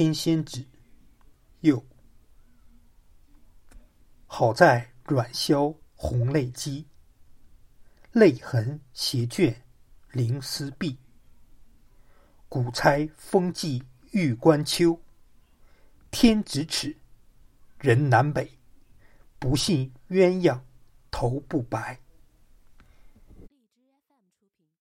天仙子。又好在软消红泪肌，泪痕斜卷灵丝碧。古钗风寄玉关秋，天咫尺，人南北。不信鸳鸯头不白。